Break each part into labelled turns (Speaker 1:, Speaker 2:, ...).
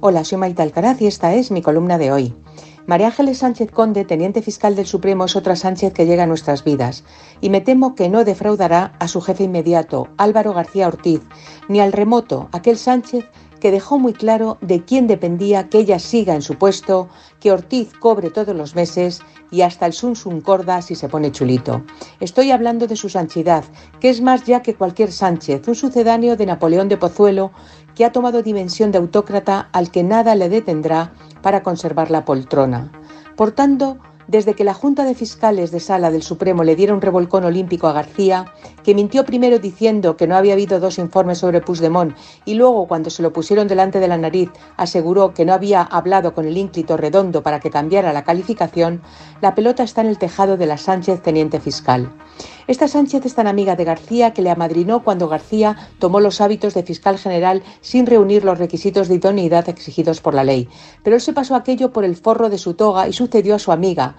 Speaker 1: Hola, soy Maite Alcaraz y esta es mi columna de hoy. María Ángeles Sánchez Conde, teniente fiscal del Supremo, es otra Sánchez que llega a nuestras vidas, y me temo que no defraudará a su jefe inmediato, Álvaro García Ortiz, ni al remoto, aquel Sánchez que dejó muy claro de quién dependía que ella siga en su puesto, que Ortiz cobre todos los meses y hasta el sun sun corda si se pone chulito. Estoy hablando de su santidad, que es más ya que cualquier Sánchez, un sucedáneo de Napoleón de Pozuelo, que ha tomado dimensión de autócrata al que nada le detendrá para conservar la poltrona. Por tanto, desde que la Junta de Fiscales de Sala del Supremo le diera un revolcón olímpico a García, que mintió primero diciendo que no había habido dos informes sobre Puigdemont y luego, cuando se lo pusieron delante de la nariz, aseguró que no había hablado con el ínclito redondo para que cambiara la calificación, la pelota está en el tejado de la Sánchez teniente fiscal. Esta Sánchez es tan amiga de García que le amadrinó cuando García tomó los hábitos de fiscal general sin reunir los requisitos de idoneidad exigidos por la ley. Pero él se pasó aquello por el forro de su toga y sucedió a su amiga,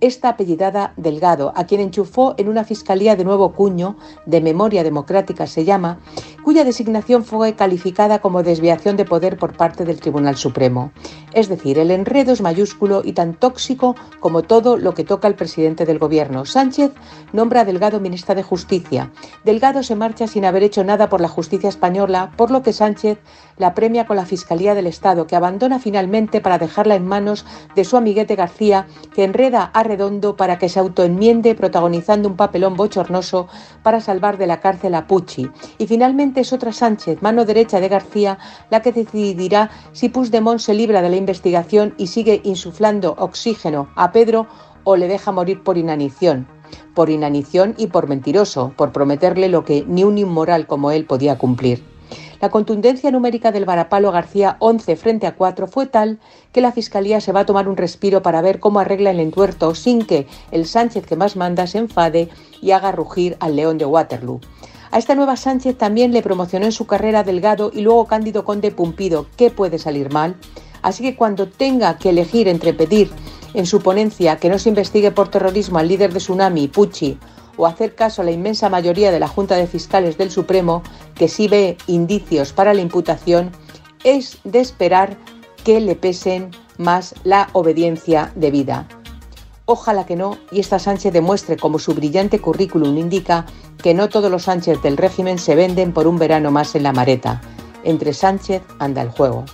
Speaker 1: esta apellidada Delgado, a quien enchufó en una fiscalía de nuevo cuño, de memoria democrática se llama, cuya designación fue calificada como desviación de poder por parte del Tribunal Supremo. Es decir, el enredo es mayúsculo y tan tóxico como todo lo que toca el presidente del gobierno. Sánchez nombra a Delgado ministra de Justicia. Delgado se marcha sin haber hecho nada por la justicia española, por lo que Sánchez la premia con la Fiscalía del Estado, que abandona finalmente para dejarla en manos de su amiguete García, que enreda a Redondo para que se autoenmiende protagonizando un papelón bochornoso para salvar de la cárcel a Pucci. Y finalmente es otra Sánchez, mano derecha de García, la que decidirá si Puigdemont se libra de la investigación y sigue insuflando oxígeno a Pedro o le deja morir por inanición. Por inanición y por mentiroso, por prometerle lo que ni un inmoral como él podía cumplir. La contundencia numérica del varapalo García 11 frente a 4 fue tal que la Fiscalía se va a tomar un respiro para ver cómo arregla el entuerto sin que el Sánchez que más manda se enfade y haga rugir al león de Waterloo. A esta nueva Sánchez también le promocionó en su carrera Delgado y luego Cándido Conde Pumpido. ¿Qué puede salir mal? Así que cuando tenga que elegir entre pedir en su ponencia que no se investigue por terrorismo al líder de Tsunami, Pucci, o hacer caso a la inmensa mayoría de la Junta de Fiscales del Supremo, que sí ve indicios para la imputación, es de esperar que le pesen más la obediencia debida. Ojalá que no, y esta Sánchez demuestre, como su brillante currículum indica, que no todos los Sánchez del régimen se venden por un verano más en la mareta. Entre Sánchez anda el juego.